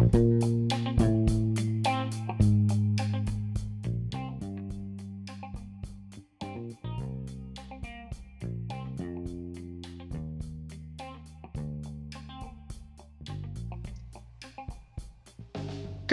¿Qué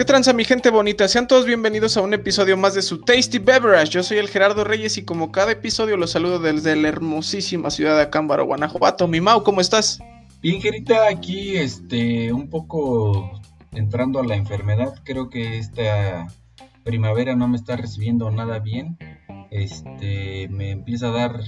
tranza mi gente bonita? Sean todos bienvenidos a un episodio más de su Tasty Beverage. Yo soy el Gerardo Reyes y como cada episodio los saludo desde la hermosísima ciudad de Acámbaro, Guanajuato. Mi Mau, ¿cómo estás? Bien, Gerita, aquí este, un poco entrando a la enfermedad. Creo que esta primavera no me está recibiendo nada bien. Este, me empieza a dar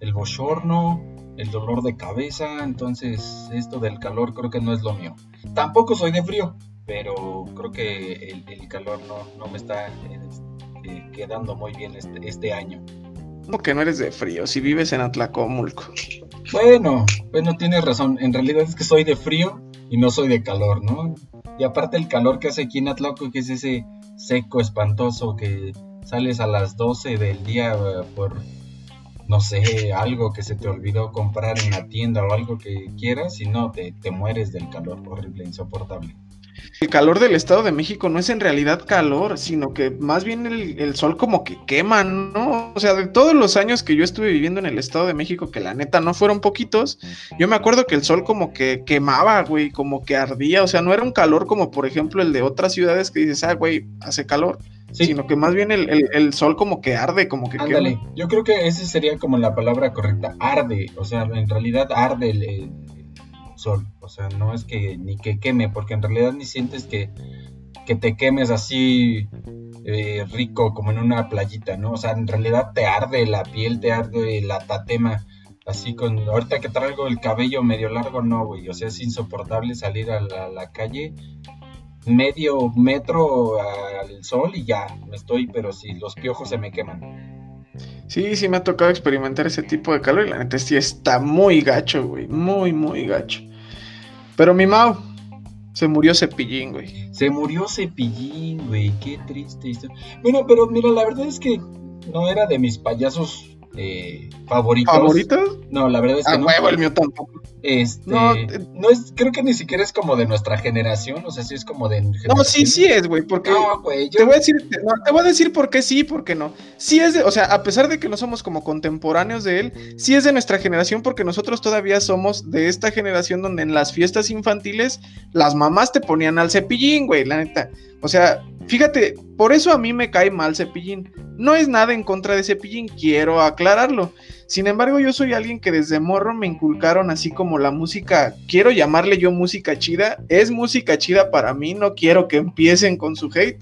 el bochorno, el dolor de cabeza, entonces esto del calor creo que no es lo mío. Tampoco soy de frío, pero creo que el, calor no, me está este, quedando muy bien este, este año. ¿Cómo que no eres de frío? Si vives en Atlacomulco. Bueno, bueno, tienes razón. En realidad es que soy de frío y no soy de calor, ¿no? Y aparte el calor que hace aquí en Atlaco, que es ese seco, espantoso, que sales a las 12 del día eh, por, no sé, algo que se te olvidó comprar en la tienda o algo que quieras y no, te, te mueres del calor horrible, insoportable. El calor del Estado de México no es en realidad calor, sino que más bien el, sol como que quema, ¿no? O sea, de todos los años que yo estuve viviendo en el Estado de México, que la neta no fueron poquitos, yo me acuerdo que el sol como que quemaba, güey, como que ardía, o sea, no era un calor como por ejemplo el de otras ciudades que dices, ah, güey, hace calor. Sino que más bien el, sol como que arde, como que Ándale, yo creo que esa sería como la palabra correcta, arde, o sea, en realidad arde el sol. O sea, no es que ni que queme, porque en realidad ni sientes que, que te quemes así eh, rico como en una playita, ¿no? O sea, en realidad te arde la piel, te arde la tatema. Así con, ahorita que traigo el cabello medio largo, no, güey. O sea, es insoportable salir a la, calle medio metro al sol y ya, me estoy, pero si los piojos se me queman. Sí, sí me ha tocado experimentar ese tipo de calor y la neta sí está muy gacho, güey, muy, muy gacho. Pero mi Mau, se murió Cepillín, güey. Se murió Cepillín, güey. Qué triste Bueno, pero mira, la verdad es que no era de mis payasos eh, favoritos. ¿Favoritos? No, la verdad es que ah, no. Huevo, el mío tampoco. Este, no, no, es, creo que ni siquiera es como de nuestra generación, o sea, sí es como de. No, sí, sí es, güey, porque. No, güey, te voy a decir, te voy a decir por qué sí, por qué no. Sí es de, o sea, a pesar de que no somos como contemporáneos de él, sí es de nuestra generación, porque nosotros todavía somos de esta generación donde en las fiestas infantiles las mamás te ponían al cepillín, güey, la neta. O sea, fíjate, por eso a mí me cae mal Cepillín. No es nada en contra de Cepillín, quiero aclararlo. Sin embargo, yo soy alguien que desde morro me inculcaron así como la música, quiero llamarle yo música chida, es música chida para mí, no quiero que empiecen con su hate.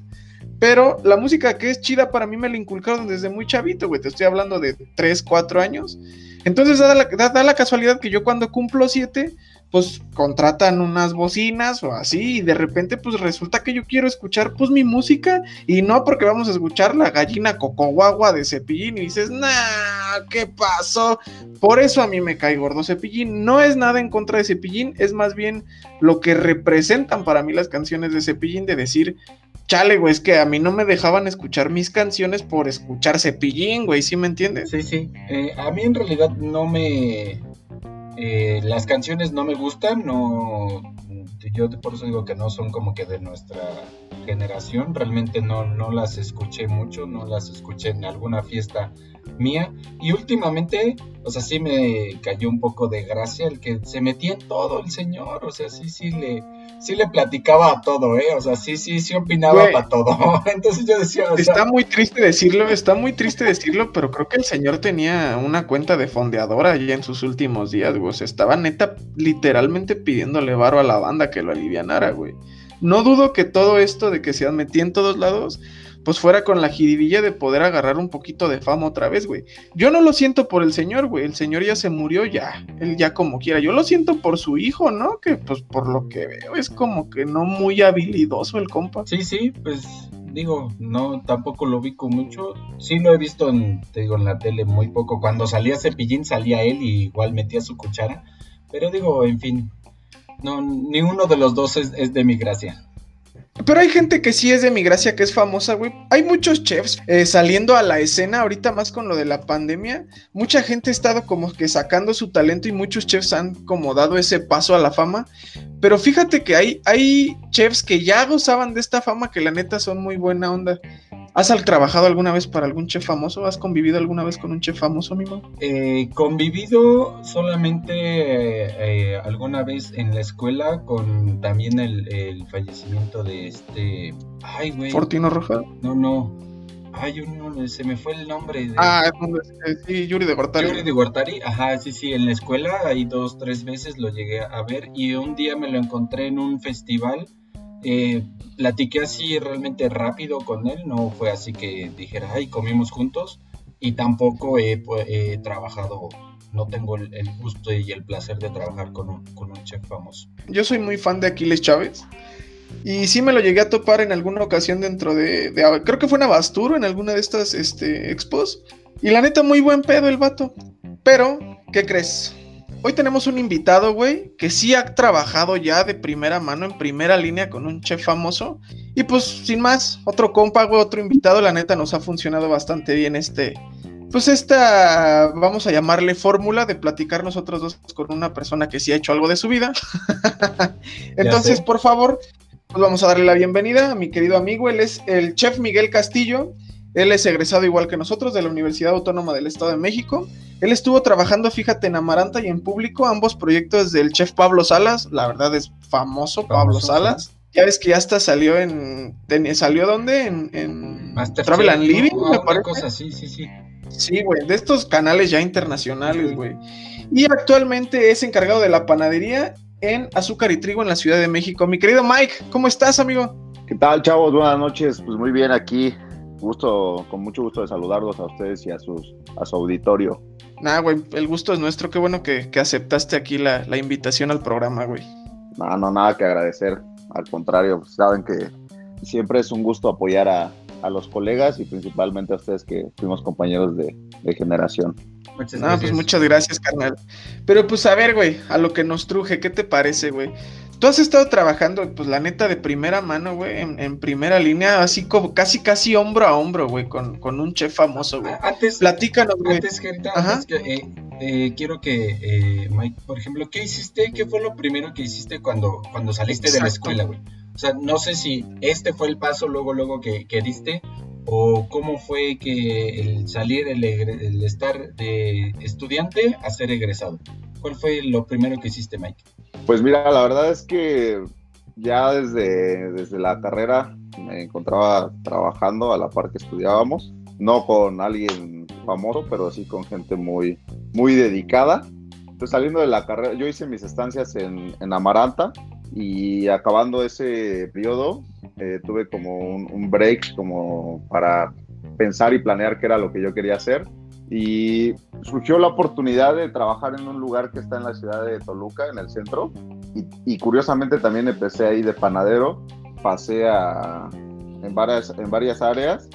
Pero la música que es chida para mí me la inculcaron desde muy chavito, güey. Te estoy hablando de 3, 4 años. Entonces da la, da la casualidad que yo cuando cumplo 7, pues contratan unas bocinas o así y de repente pues resulta que yo quiero escuchar pues mi música y no porque vamos a escuchar la gallina cocoguagua de Cepillín y dices, nah, ¿qué pasó? Por eso a mí me cae gordo Cepillín, no es nada en contra de Cepillín, es más bien lo que representan para mí las canciones de Cepillín de decir, chale, güey, es que a mí no me dejaban escuchar mis canciones por escuchar Cepillín, güey, ¿sí me entiendes? Sí, sí, eh, a mí en realidad no me eh, las canciones no me gustan, no, yo por eso digo que no son como que de nuestra generación, realmente no, no las escuché mucho, no las escuché en alguna fiesta mía. Y últimamente, o sea, sí me cayó un poco de gracia el que se metía en todo el señor, o sea, sí, sí le, sí le platicaba a todo, ¿eh? O sea, sí, sí, sí opinaba para todo. Entonces yo decía, Está muy triste decirlo, está muy triste decirlo, pero creo que el señor tenía una cuenta de fondeadora allí en sus últimos días, güey. O sea, estaba neta literalmente pidiéndole varo a la banda que lo alivianara, güey. No dudo que todo esto de que se metía en todos lados pues fuera con la jiribilla de poder agarrar un poquito de fama otra vez, güey. Yo no lo siento por el señor, güey. El señor ya se murió, ya. Él ya como quiera. Yo lo siento por su hijo, ¿no? Que pues por lo que veo es como que no muy habilidoso el compa. Sí, sí, pues digo, no, tampoco lo con mucho. Sí lo he visto, en, te digo, en la tele muy poco. Cuando salía Cepillín salía él y igual metía su cuchara. Pero digo, en fin, no, ni uno de los dos es de mi gracia. Pero hay gente que sí es de mi gracia, que es famosa, güey. Hay muchos chefs eh, saliendo a la escena ahorita más con lo de la pandemia. Mucha gente ha estado como que sacando su talento y muchos chefs han como dado ese paso a la fama. Pero fíjate que hay, hay chefs que ya gozaban de esta fama que la neta son muy buena onda. ¿Has trabajado alguna vez para algún chef famoso? ¿Has convivido alguna vez con un chef famoso, amigo? Eh, convivido solamente eh, alguna vez en la escuela con también el, fallecimiento de este... Ay, güey. ¿Fortino Roja? No, no. Ay, uno, se me fue el nombre. De... Ah, sí, Yuri de Gortari. Yuri de Gortari, ajá, sí, sí, en la escuela ahí dos, tres veces lo llegué a ver y un día me lo encontré en un festival eh, platiqué así realmente rápido con él, no fue así que dijera, ay, comimos juntos y tampoco he, trabajado, no tengo el, gusto y el placer de trabajar con un, con un chef famoso. Yo soy muy fan de Aquiles Chávez. Y sí me lo llegué a topar en alguna ocasión dentro de, creo que fue en Abasturo, en alguna de estas este, expos. Y la neta, muy buen pedo el vato. Pero, ¿qué crees? Hoy tenemos un invitado, güey, que sí ha trabajado ya de primera mano, en primera línea con un chef famoso. Y pues, sin más, otro compa, güey, otro invitado, la neta nos ha funcionado bastante bien este, pues esta, vamos a llamarle fórmula de platicar nosotros dos con una persona que sí ha hecho algo de su vida. Entonces, por favor, pues vamos a darle la bienvenida a mi querido amigo, él es el chef Miguel Castillo. Él es egresado igual que nosotros de la Universidad Autónoma del Estado de México. Él estuvo trabajando, fíjate, en Amaranta y en público, ambos proyectos del chef Pablo Salas. La verdad es famoso, Pablo Salas. Ya ves que ya hasta salió en. ¿Salió dónde? En, en Travel and Living, me parece. Cosa, sí, sí, sí. Sí, güey, de estos canales ya internacionales, güey. Y actualmente es encargado de la panadería en Azúcar y Trigo en la Ciudad de México. Mi querido Mike, ¿cómo estás, amigo? ¿Qué tal, chavos? Buenas noches. Pues muy bien aquí. Gusto, con mucho gusto de saludarlos a ustedes y a, sus, a su auditorio. Nah, güey, el gusto es nuestro. Qué bueno que, aceptaste aquí la, invitación al programa, güey. No, no, nada que agradecer. Al contrario, pues, saben que siempre es un gusto apoyar a, los colegas y principalmente a ustedes que fuimos compañeros de, generación. Muchas no, pues muchas gracias, carnal. Pero pues a ver, güey, a lo que nos truje, ¿qué te parece, güey? Tú has estado trabajando, pues la neta, de primera mano, güey, en, primera línea, así como casi, casi hombro a hombro, güey, con, un chef famoso, güey. Antes, Platícanos, güey. Antes, Gerita, antes que, eh, eh, quiero que, eh, Mike, por ejemplo, ¿qué hiciste? ¿Qué fue lo primero que hiciste cuando, cuando saliste de la escuela, güey? O sea, no sé si este fue el paso luego, luego que, que diste, o cómo fue que el salir, el, estar de estudiante a ser egresado. ¿Cuál fue lo primero que hiciste, Mike? Pues mira, la verdad es que ya desde, desde la carrera me encontraba trabajando a la par que estudiábamos, no con alguien famoso, pero sí con gente muy, muy dedicada. Entonces saliendo de la carrera, yo hice mis estancias en, Amaranta y acabando ese periodo eh, tuve como un, break como para pensar y planear qué era lo que yo quería hacer. Y surgió la oportunidad de trabajar en un lugar que está en la ciudad de Toluca, en el centro, y, curiosamente también empecé ahí de panadero, pasé a, en, varias, en varias áreas.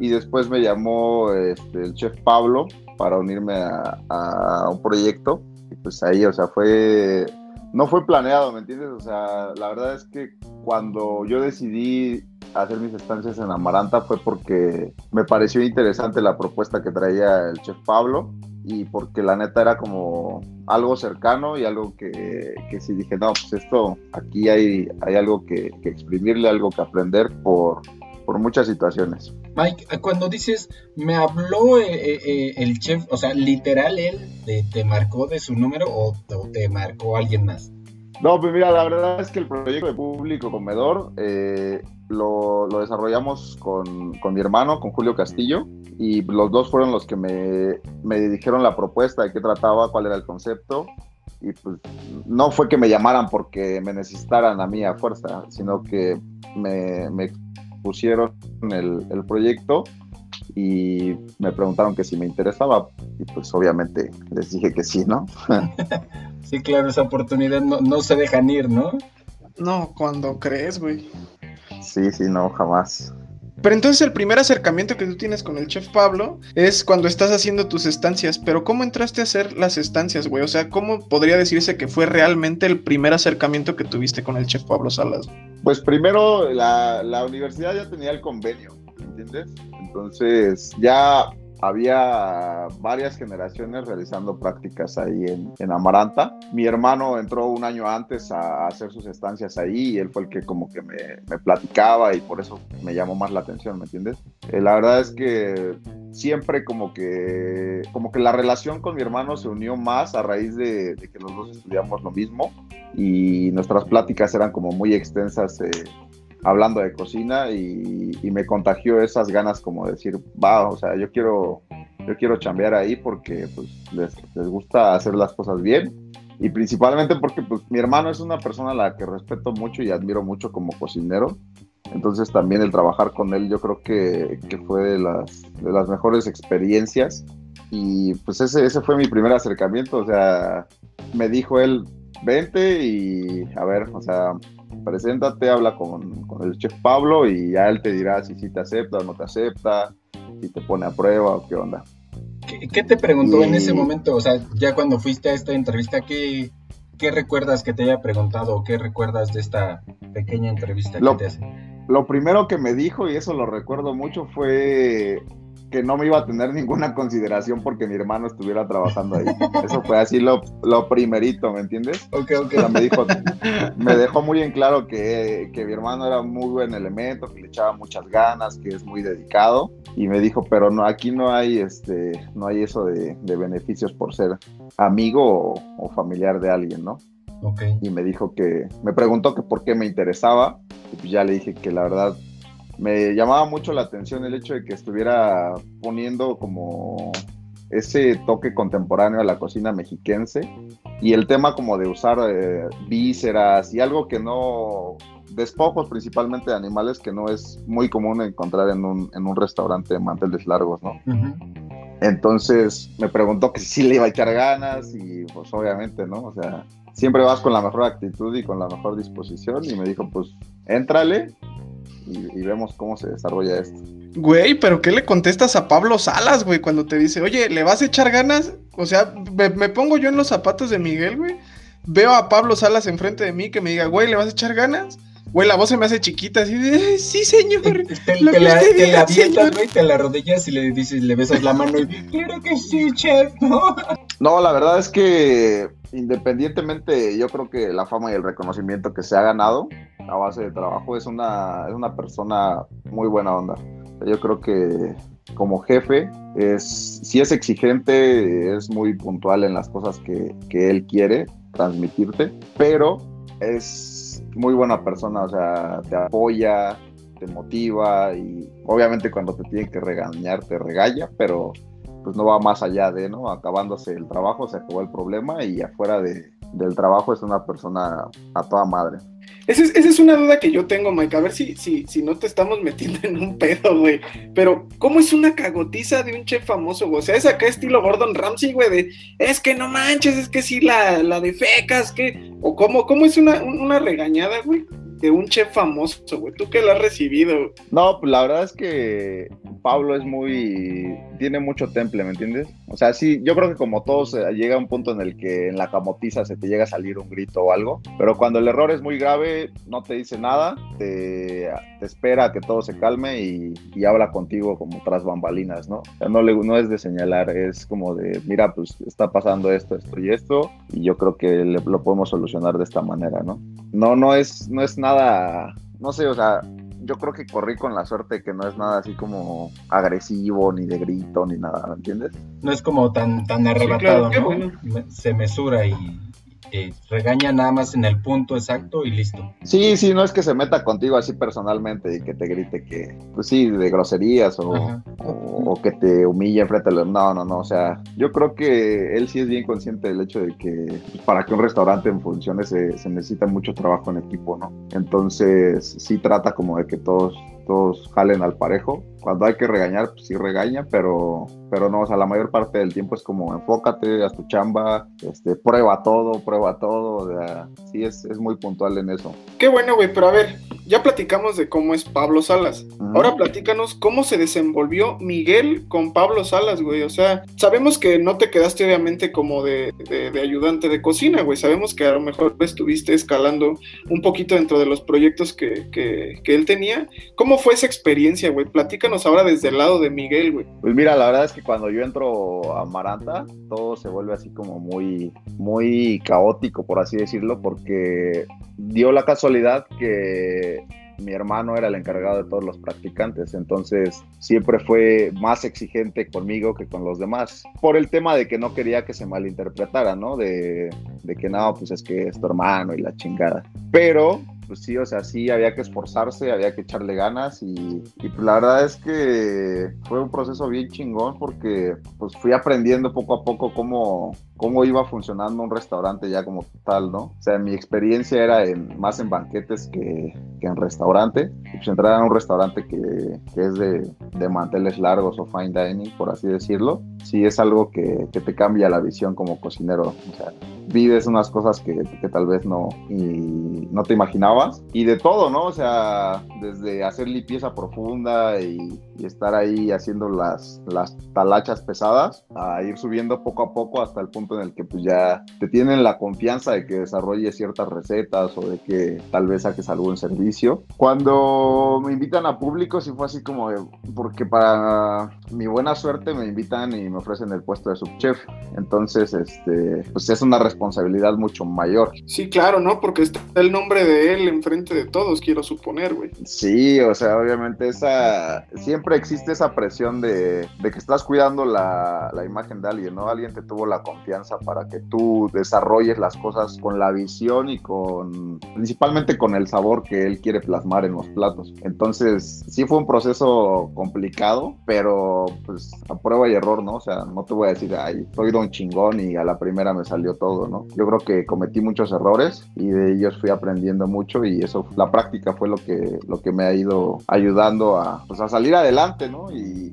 Y después me llamó este, el chef Pablo para unirme a, a, un proyecto. Y pues ahí, o sea, fue, no fue planeado, ¿me entiendes? O sea, la verdad es que cuando yo decidí hacer mis estancias en Amaranta fue porque me pareció interesante la propuesta que traía el chef Pablo y porque la neta era como algo cercano y algo que, que sí dije, no, pues esto, aquí hay, hay algo que, exprimirle, algo que aprender por, por muchas situaciones. Mike, cuando dices, me habló eh, eh, eh, el chef, o sea, literal él te, marcó de su número o, te marcó alguien más? No, pues mira, la verdad es que el proyecto de público comedor lo, desarrollamos con, mi hermano, con Julio Castillo, y los dos fueron los que me, me dijeron la propuesta de qué trataba, cuál era el concepto, y pues no fue que me llamaran porque me necesitaran a mí a fuerza, sino que me, me pusieron el, el, proyecto y me preguntaron que si me interesaba y pues obviamente les dije que sí, ¿no? sí, claro, esa oportunidad no, no se dejan ir, ¿no? No, cuando crees, güey. Sí, sí, no, jamás. Pero entonces el primer acercamiento que tú tienes con el chef Pablo es cuando estás haciendo tus estancias. Pero ¿cómo entraste a hacer las estancias, güey? O sea, ¿cómo podría decirse que fue realmente el primer acercamiento que tuviste con el chef Pablo Salas? Pues primero la, universidad ya tenía el convenio, ¿entiendes? Entonces ya había varias generaciones realizando prácticas ahí en, en, Amaranta. Mi hermano entró un año antes a, hacer sus estancias ahí y él fue el que como que me, me platicaba y por eso me llamó más la atención, ¿me entiendes? Eh, la verdad es que siempre como que, como que la relación con mi hermano se unió más a raíz de, de que los dos estudiamos lo mismo y nuestras pláticas eran como muy extensas. Eh, hablando de cocina y, me contagió esas ganas como de decir, va, o sea, yo quiero, yo quiero chambear ahí porque pues, les, gusta hacer las cosas bien. Y principalmente porque pues, mi hermano es una persona a la que respeto mucho y admiro mucho como cocinero. Entonces también el trabajar con él yo creo que, que fue de las, de las mejores experiencias. Y pues ese, ese fue mi primer acercamiento, o sea, me dijo él, vente y a ver, o sea, preséntate, habla con, el chef Pablo y ya él te dirá si sí te acepta o no te acepta, si te pone a prueba o qué onda. ¿Qué, te preguntó en ese momento? O sea, ya cuando fuiste a esta entrevista, ¿qué, qué recuerdas que te haya preguntado o qué recuerdas de esta pequeña entrevista que te hace? Lo primero que me dijo, y eso lo recuerdo mucho, fue que no me iba a tener ninguna consideración porque mi hermano estuviera trabajando ahí. Eso fue así lo, lo primerito, ¿me entiendes? Ok, ok. me, dijo, me dejó muy en claro que, que, mi hermano era muy buen elemento, que le echaba muchas ganas, que es muy dedicado. Y me dijo, pero no, aquí no hay, este, no hay eso de, de beneficios por ser amigo o, familiar de alguien, ¿no? Okay. Y me dijo que, me preguntó que por qué me interesaba. Y pues ya le dije que la verdad me llamaba mucho la atención el hecho de que estuviera poniendo como ese toque contemporáneo a la cocina mexiquense y el tema como de usar eh, vísceras y algo que no despojos principalmente de animales que no es muy común encontrar en un, en un restaurante de manteles largos, ¿no? Entonces me preguntó que si le iba a echar ganas y pues obviamente, ¿no? O sea, siempre vas con la mejor actitud y con la mejor disposición y me dijo pues, éntrale y, vemos cómo se desarrolla esto. Güey, pero ¿qué le contestas a Pablo Salas, güey, cuando te dice, oye, ¿le vas a echar ganas? O sea, me, pongo yo en los zapatos de Miguel, güey. Veo a Pablo Salas enfrente de mí que me diga, güey, ¿le vas a echar ganas? Güey, la voz se me hace chiquita, así de, sí, señor. Te, lo te, la, te la avientas, güey, te la rodillas y le dices, le besas la mano y, quiero que sí, chef, ¿no? No, la verdad es que independientemente, yo creo que la fama y el reconocimiento que se ha ganado a base de trabajo es una, es una persona muy buena onda. Yo creo que como jefe es, si es exigente, es muy puntual en las cosas que, que él quiere transmitirte, pero es muy buena persona, o sea, te apoya, te motiva y obviamente cuando te tiene que regañar, te regaña, pero pues no va más allá de, ¿no? Acabándose el trabajo, se acabó el problema y afuera de, del trabajo es una persona a toda madre. Esa es, esa es, una duda que yo tengo, Mike. A ver si, si, si no te estamos metiendo en un pedo, güey. Pero, ¿cómo es una cagotiza de un chef famoso, güey? O sea, es acá estilo Gordon Ramsay, güey, de es que no manches, es que sí la, la de fecas, que. O cómo, cómo es una, una regañada, güey de un chef famoso, güey. ¿Tú qué lo has recibido? No, pues la verdad es que Pablo es muy. tiene mucho temple, ¿me entiendes? O sea, sí, yo creo que como todos eh, llega un punto en el que en la camotiza se te llega a salir un grito o algo, pero cuando el error es muy grave, no te dice nada, te, espera a que todo se calme y, habla contigo como tras bambalinas, ¿no? O sea, no, le, no es de señalar, es como de, mira, pues está pasando esto, esto y esto, y yo creo que lo podemos solucionar de esta manera, ¿no? No, no es, no es nada no sé, o sea, yo creo que corrí con la suerte que no es nada así como agresivo, ni de grito, ni nada, ¿me entiendes? No es como tan, tan arrebatado, ¿no? Se mesura y regaña nada más en el punto exacto y listo. Sí, sí, no es que se meta contigo así personalmente y que te grite que, pues sí, de groserías o, o, que te humille enfrente de los... No, no, no, o sea, yo creo que él sí es bien consciente del hecho de que para que un restaurante funcione se, se necesita mucho trabajo en equipo, ¿no? Entonces sí trata como de que todos todos jalen al parejo. Cuando hay que regañar, pues sí regaña, pero, pero no, o sea, la mayor parte del tiempo es como enfócate, haz tu chamba, este, prueba todo, prueba todo, o sea, sí es, es muy puntual en eso. Qué bueno, güey, pero a ver, ya platicamos de cómo es Pablo Salas. Ahora platícanos cómo se desenvolvió Miguel con Pablo Salas, güey. O sea, sabemos que no te quedaste obviamente como de, ayudante de cocina, güey. Sabemos que a lo mejor estuviste escalando un poquito dentro de los proyectos que, que él tenía. ¿Cómo fue esa experiencia, güey? Platícanos ahora desde el lado de Miguel, güey. Pues mira, la verdad es que cuando yo entro a Maranta, todo se vuelve así como muy, muy caótico, por así decirlo, porque dio la casualidad que mi hermano era el encargado de todos los practicantes, entonces siempre fue más exigente conmigo que con los demás, por el tema de que no quería que se malinterpretara, ¿no? De, de que no, pues es que es tu hermano y la chingada. Pero pues sí, o sea, sí había que esforzarse, había que echarle ganas y, pues la verdad es que fue un proceso bien chingón porque pues fui aprendiendo poco a poco cómo, cómo iba funcionando un restaurante ya como tal, ¿no? O sea, mi experiencia era en, más en banquetes que, que en restaurante. Y pues entrar a un restaurante que, que es de, de, manteles largos o fine dining, por así decirlo, sí es algo que, que te cambia la visión como cocinero. O sea, vives unas cosas que, que tal vez no, y no te imaginabas. Y de todo, ¿no? O sea, desde hacer limpieza profunda y, y estar ahí haciendo las, las talachas pesadas, a ir subiendo poco a poco hasta el punto en el que pues ya te tienen la confianza de que desarrolles ciertas recetas o de que tal vez saques algún servicio. Cuando me invitan a público, sí fue así como, porque para mi buena suerte me invitan y me ofrecen el puesto de subchef. Entonces, este, pues es una responsabilidad mucho mayor. Sí, claro, ¿no? Porque está el nombre de él enfrente de todos, quiero suponer, güey. Sí, o sea, obviamente esa, siempre existe esa presión de, de que estás cuidando la, la imagen de alguien, ¿no? Alguien te tuvo la confianza para que tú desarrolles las cosas con la visión y con, principalmente con el sabor que él quiere plasmar en los platos. Entonces, sí fue un proceso complicado, pero pues a prueba y error, ¿no? O sea, no te voy a decir, ay, soy don chingón y a la primera me salió todo, ¿no? Yo creo que cometí muchos errores y de ellos fui aprendiendo mucho y eso, la práctica fue lo que, lo que me ha ido ayudando a, pues, a salir adelante, ¿no? Y,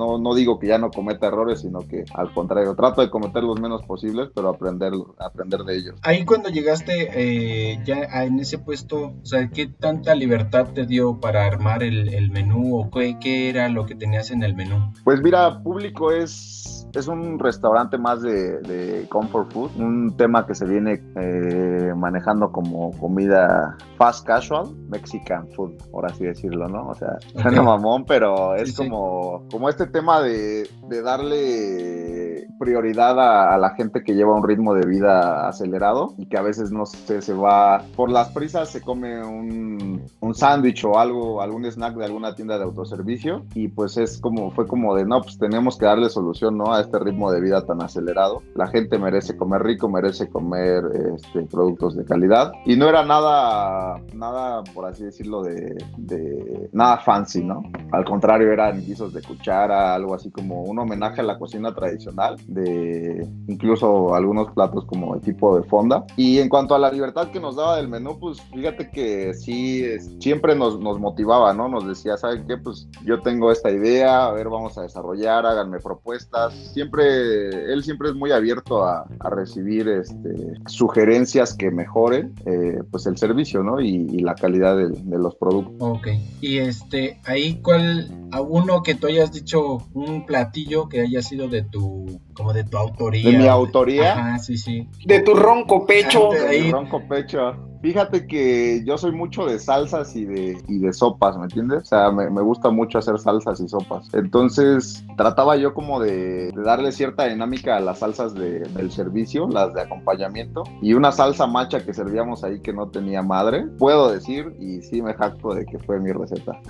no, no digo que ya no cometa errores, sino que al contrario, trato de cometer los menos posibles, pero aprender, aprender de ellos. Ahí cuando llegaste eh, ya en ese puesto, o sea, ¿qué tanta libertad te dio para armar el, menú o qué, qué era lo que tenías en el menú? Pues mira, público es es un restaurante más de, comfort food, un tema que se viene eh, manejando como comida fast casual, Mexican food, por así decirlo, ¿no? O sea, suena mamón, pero es como, como este tema de, darle prioridad a, la gente que lleva un ritmo de vida acelerado y que a veces no sé, se va por las prisas, se come un, un sándwich o algo, algún snack de alguna tienda de autoservicio y pues es como, fue como de, no, pues tenemos que darle solución, ¿no? este ritmo de vida tan acelerado. La gente merece comer rico, merece comer este, productos de calidad. Y no era nada, nada, por así decirlo, de, nada fancy, ¿no? Al contrario, eran guisos de cuchara, algo así como un homenaje a la cocina tradicional, de incluso algunos platos como de tipo de fonda. Y en cuanto a la libertad que nos daba del menú, pues fíjate que sí, siempre nos, nos motivaba, ¿no? Nos decía, ¿saben qué? Pues yo tengo esta idea, a ver, vamos a desarrollar, háganme propuestas siempre, él siempre es muy abierto a, recibir este, sugerencias que mejoren eh, pues el servicio, ¿no? Y, la calidad de, los productos. Ok. Y este, ahí cuál, a uno que tú hayas dicho un platillo que haya sido de tu, como de tu autoría. De mi autoría. Ajá, sí, sí. De tu ronco pecho. de, de ronco pecho. Fíjate que yo soy mucho de salsas y de, y de sopas, ¿me entiendes? O sea, me, gusta mucho hacer salsas y sopas. Entonces, trataba yo como de, darle cierta dinámica a las salsas del servicio, las de acompañamiento, y una salsa macha que servíamos ahí que no tenía madre, puedo decir, y sí me jacto de que fue mi receta.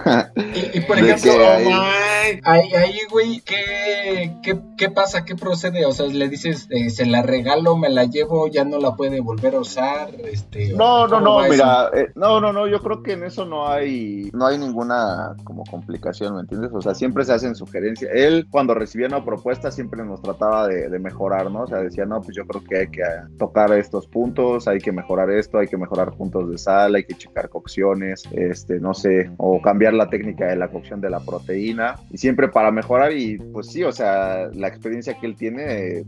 y, por ejemplo, ahí, ahí, güey, ¿qué, qué, pasa? ¿Qué procede? O sea, le dices, eh, se la regalo, me la llevo, ya no la puede volver a usar, este... No, no, no, mira, eh, no, no, no, yo creo que en eso no hay, no hay ninguna como complicación, ¿me entiendes? O sea, siempre se hacen sugerencias. Él cuando recibía una propuesta siempre nos trataba de, mejorar, ¿no? O sea, decía, no, pues yo creo que hay que tocar estos puntos, hay que mejorar esto, hay que mejorar puntos de sal, hay que checar cocciones, este, no sé, o cambiar la técnica de la cocción de la proteína, y siempre para mejorar, y pues sí, o sea, la experiencia que él tiene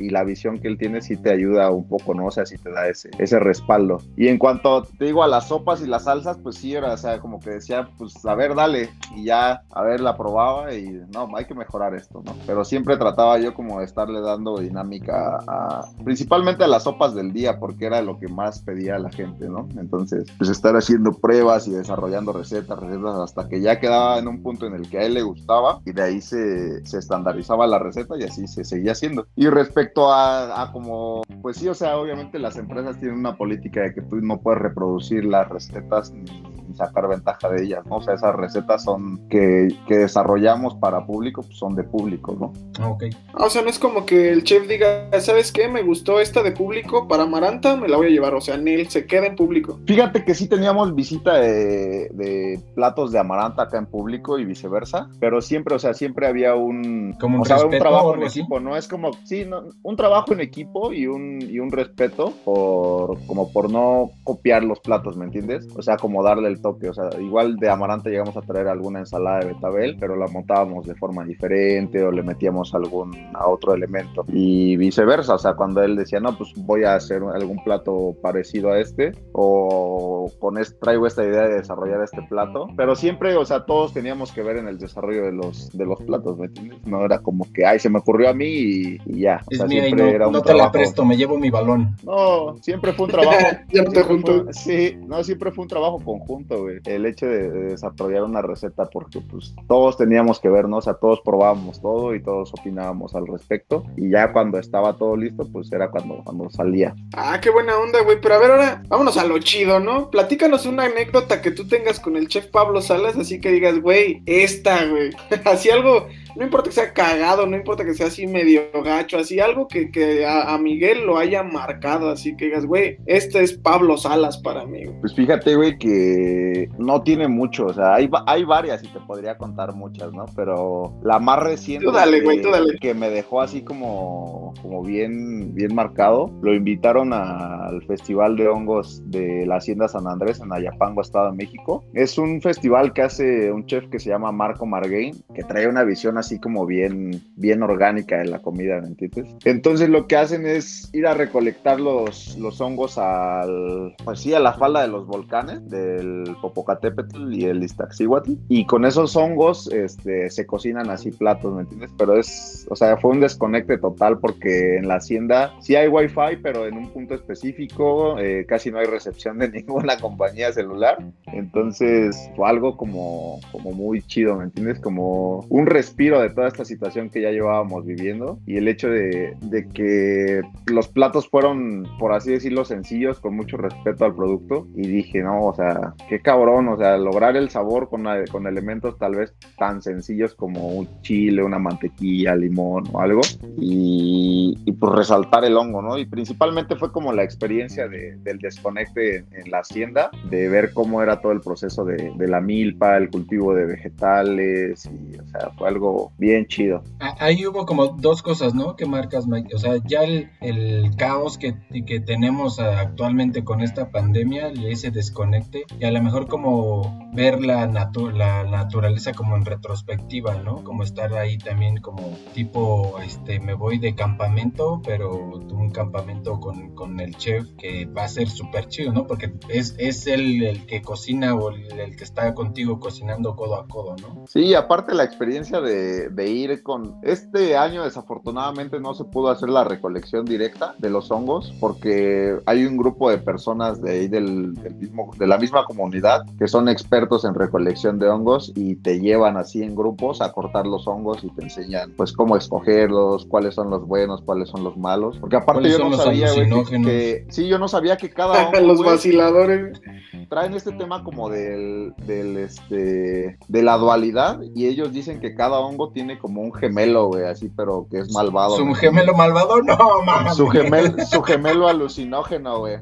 y la visión que él tiene sí te ayuda un poco, ¿no? O sea, sí te da ese, ese respaldo. Y en cuanto te digo a las sopas y las salsas, pues sí, era, o sea, como que decía, pues a ver, dale, y ya, a ver, la probaba y no, hay que mejorar esto, ¿no? Pero siempre trataba yo como de estarle dando dinámica a, principalmente a las sopas del día, porque era lo que más pedía la gente, ¿no? Entonces, pues estar haciendo pruebas y desarrollando recetas, recetas, hasta que ya quedaba en un punto en el que a él le gustaba y de ahí se, se estandarizaba la receta y así se seguía haciendo. Y respecto a, a como, pues sí, o sea, obviamente las empresas tienen una política de que tú no puedes reproducir las recetas ni sacar ventaja de ellas, ¿no? O sea, esas recetas son que, que desarrollamos para público, pues son de público, ¿no? Ah, ok. O sea, no es como que el chef diga, ¿sabes qué? Me gustó esta de público para Maranta, me la voy a llevar. O sea, Neil se queda en público. Fíjate que sí teníamos visita de, de platos de Amaranta acá en público y viceversa, pero siempre, o sea, siempre había un, como un, o sea, un respeto trabajo en así. equipo, ¿no? Es como, sí, no, un trabajo en equipo y un, y un respeto por, como por no copiar los platos, ¿me entiendes? O sea, como darle el toque, o sea, igual de Amaranta llegamos a traer alguna ensalada de betabel, pero la montábamos de forma diferente o le metíamos algún a otro elemento y viceversa, o sea, cuando él decía, no, pues voy a hacer algún plato parecido a este o con este, traigo esta idea de desarrollar este plato, pero siempre, o sea, todos teníamos que ver en el desarrollo de los, de los platos, ¿me entiendes? No era como que, ay, se me ocurrió a mí y, y ya. O Es sea, mía siempre no, era un no te la trabajo. presto, me llevo mi balón. No, siempre fue un trabajo. Ya no te siempre junto. fue- sí, no, siempre fue un trabajo conjunto, El hecho de, de desarrollar una receta, porque pues todos teníamos que ver, ¿no? O todos probábamos todo y todos opinábamos al respecto. Y ya cuando estaba todo listo, pues era cuando, cuando salía. Ah, qué buena onda, güey. Pero a ver, ahora vámonos a lo chido, ¿no? Platícanos una anécdota que tú tengas con el chef Pablo Salas, así que digas, güey, esta, güey. así algo, no importa que sea cagado, no importa que sea así medio gacho, así algo que, que a, a Miguel lo haya marcado, así que digas, güey, este es Pablo Salas para mí, güey. Pues fíjate, güey, que no tiene mucho, o sea, hay, hay varias y te podría contar muchas, ¿no? Pero la más reciente Tú dale, que- güey, tú dale. que me dejó así como, como bien, bien marcado, lo invitaron al Festival de Hongos de la Hacienda San Andrés en Ayapango, Estado de México. Es un festival que hace un chef que se llama Marco Margain, que trae una visión así como bien, bien orgánica de la comida, ¿me entiendes? Entonces lo que hacen es ir a recolectar los, los hongos al, pues sí, a la falda de los volcanes del Popocatépetl y el Iztaccíhuatl y con esos hongos este, se cocinan así platos, ¿me entiendes? Pero es, o sea, fue un desconecte total porque en la hacienda sí hay wifi, pero en un punto específico eh, casi no hay recepción de ninguna compañía celular, entonces fue algo como, como muy chido, ¿me entiendes? Como un respiro de toda esta situación que ya llevábamos viviendo y el hecho de, de que los platos fueron, por así decirlo, sencillos, con mucho respeto al producto y dije, no, o sea, qué cabrón, o sea, lograr el sabor con, con elementos tal vez tan sencillos como un chile, una mantequilla, limón o algo y, y pues resaltar el hongo, ¿no? Y principalmente fue como la experiencia de- del desconecte en, la hacienda, de ver cómo era todo el proceso de, de la milpa, el cultivo de vegetales y, o sea, fue algo bien chido. Ah, Ahí hubo como dos cosas, ¿no? Que marcas, Mike. O sea, ya el, el caos que, que tenemos actualmente con esta pandemia, ese desconecte, y a lo mejor como ver la, natu- la naturaleza como en retrospectiva, ¿no? Como estar ahí también como tipo, este, me voy de campamento, pero un campamento con, con el chef que va a ser súper chido, ¿no? Porque es, es él el que cocina o el, el que está contigo cocinando codo a codo, ¿no? Sí, aparte la experiencia de, de ir con... Este año desafortunadamente no se pudo hacer la recolección directa de los hongos porque hay un grupo de personas de ahí del, del mismo, de la misma comunidad que son expertos en recolección de hongos y te llevan así en grupos a cortar los hongos y te enseñan pues cómo escogerlos, cuáles son los buenos, cuáles son los malos. Porque aparte ¿Cuáles yo no sabía, güey, que, Sí, yo no sabía que cada hongo... Los güey, vaciladores. traen este tema como del, del este de la dualidad y ellos dicen que cada hongo tiene como un gemelo, güey, así pero que es malvado. ¿Su gemelo malvado? No, mames. Su gemel, su gemelo alucinógeno, güey.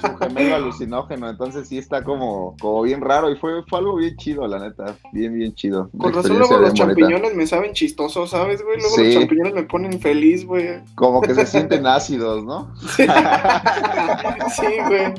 Su gemelo alucinógeno, entonces sí está como, como bien raro y fue, fue algo bien chido, la neta, bien, bien chido. Con razón luego los bonita. champiñones me saben chistosos, ¿sabes, güey? Luego Sí. los champiñones me ponen feliz, güey. Como que se sienten ácidos, ¿no? Sí, güey.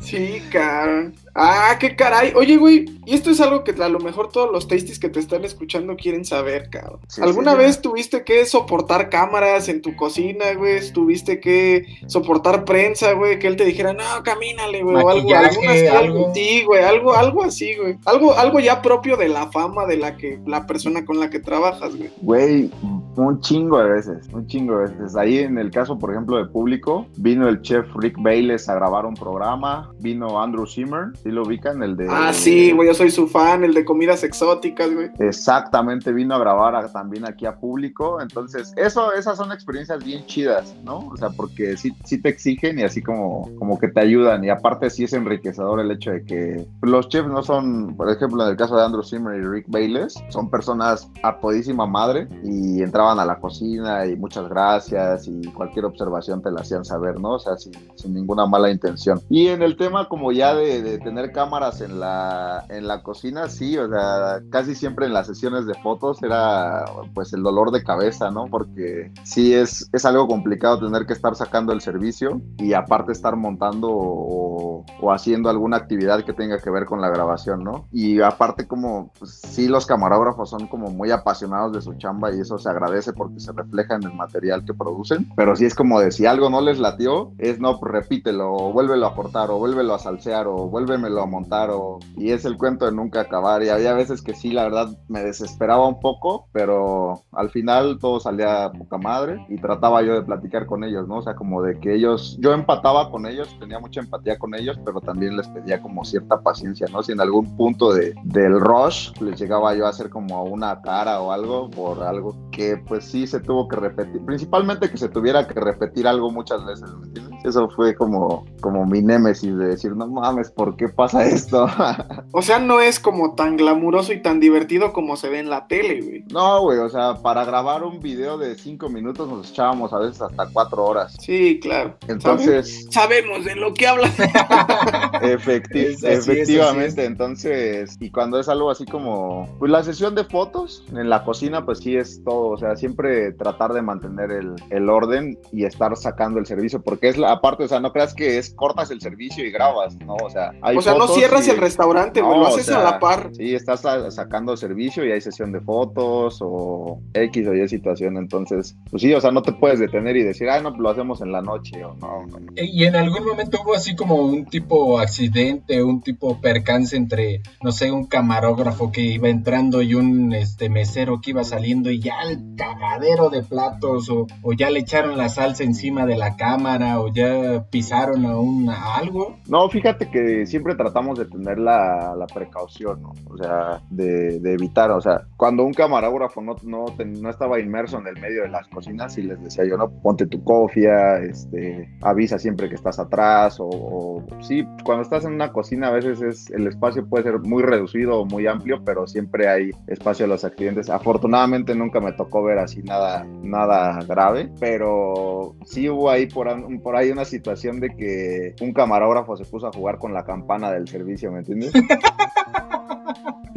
Sí, cabrón. Ah, qué caray. Oye, güey, y esto es algo que a lo mejor todos los tasties que te están escuchando quieren saber, cabrón. ¿Alguna vez tuviste que soportar cámaras en tu cocina, güey? ¿Tuviste que soportar prensa, güey? Que él te dijera, no, camínale, güey. O algo, algo. Sí, güey, algo, algo así, güey. Algo, algo ya propio de la fama de la que, la persona con la que trabajas, güey. Güey, un chingo de veces, un chingo de veces. Ahí en el caso, por ejemplo, de público, vino el chef Rick Bayless a grabar un programa, vino Andrew Zimmer, ¿sí lo ubican? El de... Ah, sí, güey, yo soy su fan, el de comidas exóticas, güey. Exactamente, vino a grabar también aquí a público, entonces, eso, esas son experiencias bien chidas, ¿no? O sea, porque sí, sí te exigen y así como, como que te ayudan, y aparte sí es enriquecedor el hecho de que los chefs no son, por ejemplo, en el caso de Andrew Zimmer y Rick Bayless, son personas a todísima madre y entraban a la cocina y muchas gracias y cualquier observación te la hacían saber, ¿no? O sea, sin, ninguna mala intención. Y en el tema como ya de, tener cámaras en la, en la cocina, sí, o sea, casi siempre en las sesiones de fotos era pues el dolor de cabeza, ¿no? Porque sí es, es algo complicado tener que estar sacando el servicio y aparte estar montando o, haciendo alguna actividad que tenga que ver con la grabación, ¿no? Y aparte como, pues, sí, los camarógrafos son como muy apasionados de su chamba y eso se agradece porque se refleja en el material que producen, pero si es como de si algo no les latió, es no, pues repítelo, o vuélvelo a cortar, o vuélvelo a salsear, o vuélvemelo a montar, o... y es el cuento de nunca acabar, y había veces que sí, la verdad, me desesperaba un poco, pero al final todo salía poca madre, y trataba yo de platicar con ellos, ¿no? O sea, como de que ellos, yo empataba con ellos, tenía mucha empatía con ellos, pero también les pedía como cierta paciencia, ¿no? Si en algún punto de, del rush les llegaba yo a hacer como una cara o algo por algo que pues sí se tuvo que repetir, principalmente que se tuviera que repetir algo muchas veces, ¿me entiendes? Eso fue como, como mi némesis de decir, no mames, ¿por qué pasa esto? o sea, no es como tan glamuroso y tan divertido como se ve en la tele, güey. No, güey, o sea, para grabar un video de cinco minutos nos echábamos a veces hasta cuatro horas. Sí, claro. Entonces... Sabemos de lo que hablas. efectivamente, entonces, y cuando es algo así como, pues la sesión de fotos en la cocina, pues sí es todo, o sea, siempre tratar de mantener el, orden y estar sacando el servicio, porque es la parte, o sea, no creas que es cortas el servicio y grabas, ¿no? O sea, hay O sea, no cierras el restaurante, no, lo haces a la par. Sí, estás sacando servicio y hay sesión de fotos o X o Y situación, entonces, pues sí, o sea, no te puedes detener y decir, ah, no, lo hacemos en la noche o no, no, Y en algún momento hubo así como un tipo accidente, un tipo percance entre, no sé, un camarógrafo que iba entrando y un este mesero que iba saliendo y ya el cagadero de platos o, ya le echaron la salsa encima de la cámara o ya pisaron a, un, algo? No, fíjate que siempre tratamos de tener la, precaución, ¿no? O sea, de, evitar, o sea, cuando un camarógrafo no, no, no, estaba inmerso en el medio de las cocinas y les decía yo, no, ponte tu cofia, este, avisa siempre que estás atrás o, o sí, cuando estás en una cocina a veces es, el espacio puede ser muy reducido o muy amplio, pero siempre hay espacio a los accidentes. Afortunadamente nunca me tocó ver así nada, nada grave, pero sí hubo ahí por ahí una situación de que un camarógrafo se puso a jugar con la campana del servicio, ¿me entiendes?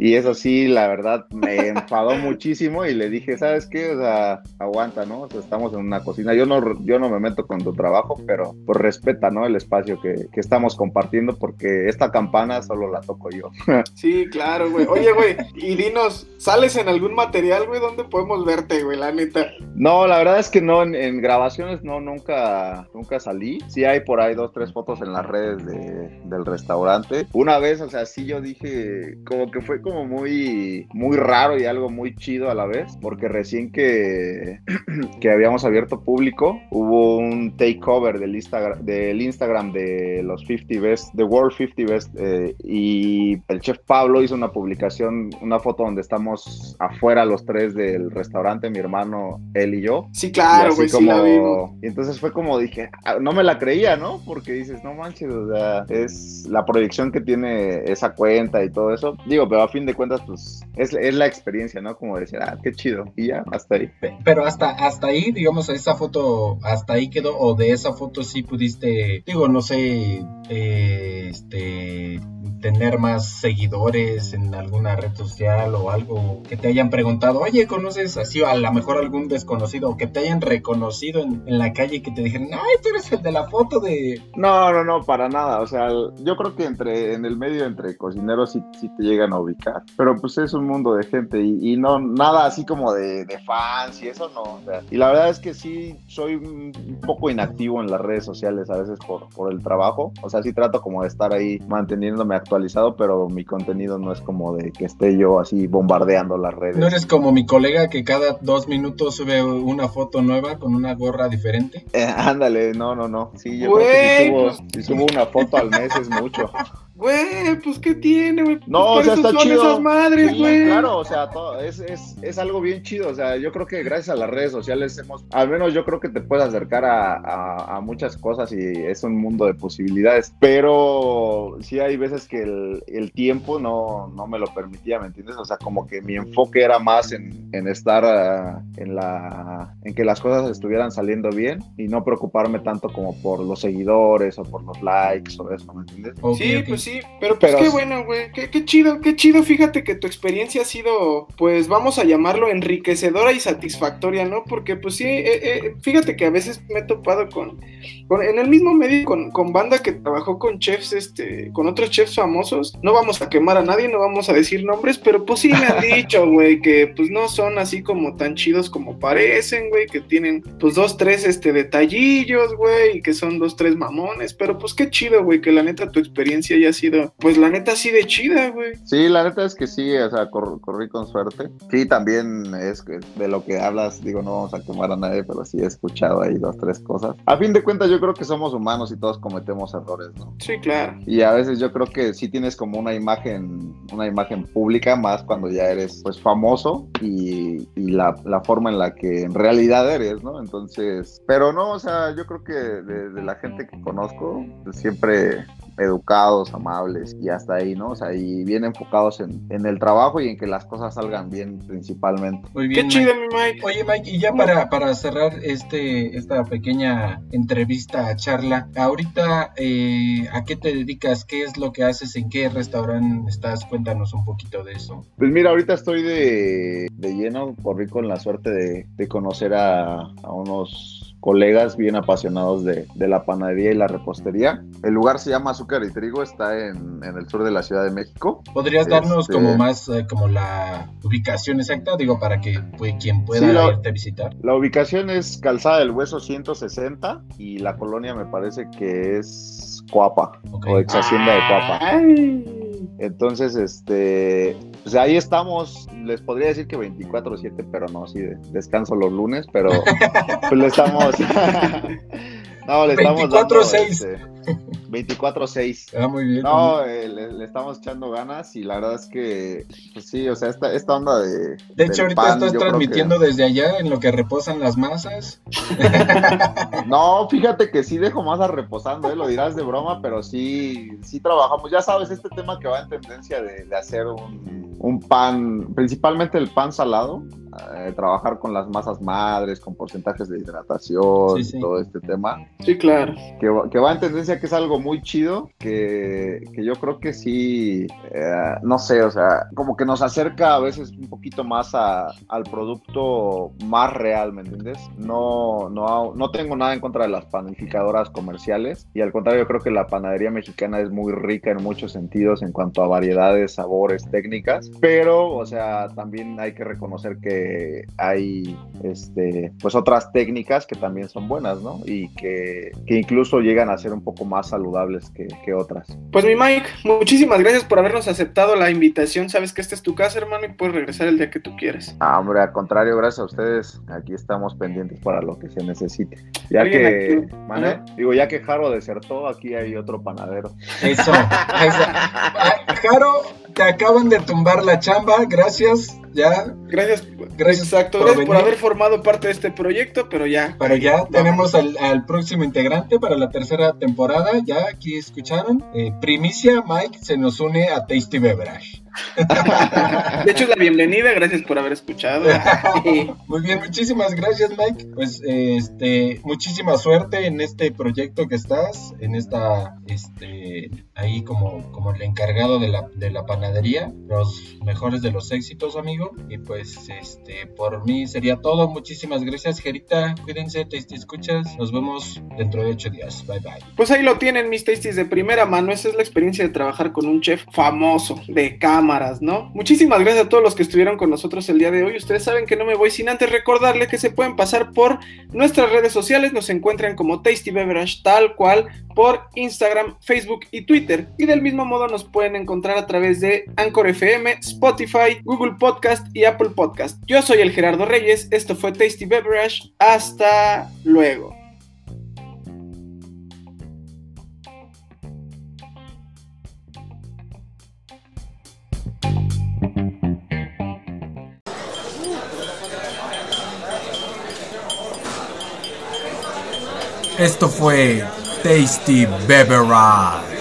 Y eso sí, la verdad, me enfadó muchísimo y le dije, ¿sabes qué? O sea, aguanta, ¿no? O sea, estamos en una cocina. Yo no, yo no me meto con tu trabajo, pero pues respeta, ¿no? El espacio que, que estamos compartiendo porque esta campana solo la toco yo. sí, claro, güey. Oye, güey, y dinos, ¿sales en algún material, güey? ¿Dónde podemos verte, güey? La neta. No, la verdad es que no, en, grabaciones no, nunca, nunca salí. Sí hay por ahí dos, tres fotos en las redes de, del restaurante. Una vez, o sea, sí yo dije, como que fue como muy, muy raro y algo muy chido a la vez, porque recién que, que habíamos abierto público, hubo un takeover del Instagram, del Instagram de los 50 Best, The World 50 Best, eh, y el chef Pablo hizo una publicación, una foto donde estamos afuera los tres del restaurante, mi hermano, él y yo. Sí, claro, güey, sí la Y entonces fue como dije, ah, no me la creía, ¿no? Porque dices, no manches, o sea, es la proyección que tiene esa cuenta y todo eso. Digo, pero a fin de cuentas, pues es, es la experiencia, ¿no? Como decir, ah, qué chido. Y ya, hasta ahí. Pero hasta, hasta ahí, digamos, esa foto, hasta ahí quedó, o de esa foto sí pudiste, digo, no sé, eh, este tener más seguidores en alguna red social o algo que te hayan preguntado, oye, ¿conoces así a lo mejor algún desconocido? o que te hayan reconocido en, la calle y que te dijeran, ay, tú eres el de la foto de... No, no, no, para nada. O sea, yo creo que entre en el medio entre cocineros sí, sí te llegan a ubicar, pero pues es un mundo de gente y, no nada así como de, fans y eso no. y la verdad es que sí soy un poco inactivo en las redes sociales a veces por, por el trabajo. O sea, sí trato como de estar ahí manteniéndome actualizado, pero mi contenido no es como de que esté yo así bombardeando las redes. No eres como mi colega que cada dos minutos sube una foto nueva con una gorra diferente. Eh, ándale, no, no, no. Sí, yo creo que si subo, una foto al mes es mucho. Güey, pues qué tiene, güey. No, pues, o sea, está son chido. esas madres, güey. claro, o sea, todo, es, es, es, algo bien chido. O sea, yo creo que gracias a las redes sociales hemos, al menos yo creo que te puedes acercar a, a, muchas cosas y es un mundo de posibilidades. Pero sí hay veces que el, el tiempo no, no, me lo permitía, ¿me entiendes? O sea, como que mi enfoque era más en, en estar uh, en la, en que las cosas estuvieran saliendo bien y no preocuparme tanto como por los seguidores o por los likes o eso, ¿me entiendes? sí, pues sí sí, pero pues qué bueno, güey, qué, qué, chido, qué chido, fíjate que tu experiencia ha sido, pues vamos a llamarlo enriquecedora y satisfactoria, ¿no? Porque pues sí, eh, eh, fíjate que a veces me he topado con, en el mismo medio con, con, banda que trabajó con chefs, este, con otros chefs famosos, no vamos a quemar a nadie, no vamos a decir nombres, pero pues sí me han dicho, güey, que pues no son así como tan chidos como parecen, güey, que tienen pues dos, tres, este, detallillos, güey, y que son dos, tres mamones, pero pues qué chido, güey, que la neta tu experiencia ya sido, pues la neta así de chida, güey. Sí, la neta es que sí, o sea, corrí con suerte. Sí, también es de lo que hablas, digo, no vamos a quemar a nadie, pero sí he escuchado ahí dos, tres cosas. A fin de cuentas, yo creo que somos humanos y todos cometemos errores, ¿no? Sí, claro. Y a veces yo creo que sí tienes como una imagen, una imagen pública, más cuando ya eres, pues, famoso y, la, forma en la que en realidad eres, ¿no? Entonces, pero no, o sea, yo creo que de, de la gente que conozco, siempre educados, amables y hasta ahí, ¿no? O sea, y bien enfocados en, el trabajo y en que las cosas salgan bien principalmente. Muy bien. Qué chido, mi Mike. Oye, Mike, y ya para, para cerrar este, esta pequeña entrevista, charla, ahorita, eh, ¿a qué te dedicas? ¿Qué es lo que haces? ¿En qué restaurante estás? Cuéntanos un poquito de eso. Pues mira, ahorita estoy de, de lleno, corrí con la suerte de, de conocer a, a unos colegas bien apasionados de, la panadería y la repostería. El lugar se llama Azúcar y Trigo, está en, el sur de la Ciudad de México. ¿Podrías darnos este, como más, eh, como la ubicación exacta, digo, para que pues, quien pueda irte a visitar? La ubicación es Calzada del Hueso 160 y la colonia me parece que es Coapa, o ex Hacienda de Coapa. Entonces, este, pues ahí estamos, les podría decir que 24/7, pero no, sí, descanso los lunes, pero pues le estamos... no, le estamos 24-6. 24-6. Ah, muy bien. No, eh, le, estamos echando ganas y la verdad es que, pues sí, o sea, esta, esta onda de. De hecho, ahorita estás transmitiendo desde allá en lo que reposan las masas. no, fíjate que sí dejo masas reposando, ¿eh? lo dirás de broma, pero sí, sí trabajamos. Ya sabes, este tema que va en tendencia de, de hacer un, un pan, principalmente el pan salado, eh, trabajar con las masas madres, con porcentajes de hidratación, todo este tema. Sí, claro. Que, que, va en tendencia que es algo muy chido, que, que yo creo que sí, eh, no sé, o sea, como que nos acerca a veces un poquito más a, al producto más real, ¿me entiendes? No, no, no tengo nada en contra de las panificadoras comerciales y al contrario, yo creo que la panadería mexicana es muy rica en muchos sentidos en cuanto a variedades, sabores, técnicas, pero, o sea, también hay que reconocer que hay este, pues otras técnicas que también son buenas, ¿no? Y que, incluso llegan a ser un poco más saludables que, otras. Pues mi Mike, muchísimas gracias por habernos aceptado la invitación. Sabes que esta es tu casa, hermano, y puedes regresar el día que tú quieras. Ah, hombre, al contrario, gracias a ustedes. Aquí estamos pendientes para lo que se necesite. Ya que, digo, ya que Jaro desertó, aquí hay otro panadero. Eso. Jaro, te acaban de tumbar la chamba, gracias. Ya. Gracias, gracias, exacto. Por, por haber formado parte de este proyecto, pero ya. Pero ya tenemos al, próximo integrante para la tercera temporada. Ya aquí escucharon. Eh, primicia, Mike se nos une a Tasty Beverage. De hecho, es la bienvenida, gracias por haber escuchado. Muy bien, muchísimas gracias, Mike. Pues, este, muchísima suerte en este proyecto que estás, en esta, este, ahí como, como el encargado de la, de la panadería. Los mejores de los éxitos, amigo. Y pues este por mí sería todo. Muchísimas gracias, Gerita. Cuídense, Tasty Escuchas. Nos vemos dentro de ocho días. Bye bye. Pues ahí lo tienen, mis Tasties de primera mano. Esa es la experiencia de trabajar con un chef famoso de cámaras, ¿no? Muchísimas gracias a todos los que estuvieron con nosotros el día de hoy. Ustedes saben que no me voy sin antes recordarles que se pueden pasar por nuestras redes sociales. Nos encuentran como Tasty Beverage tal cual por Instagram, Facebook y Twitter. Y del mismo modo nos pueden encontrar a través de Anchor FM, Spotify, Google Podcast y Apple Podcast. Yo soy el Gerardo Reyes, esto fue Tasty Beverage, hasta luego. Esto fue Tasty Beverage.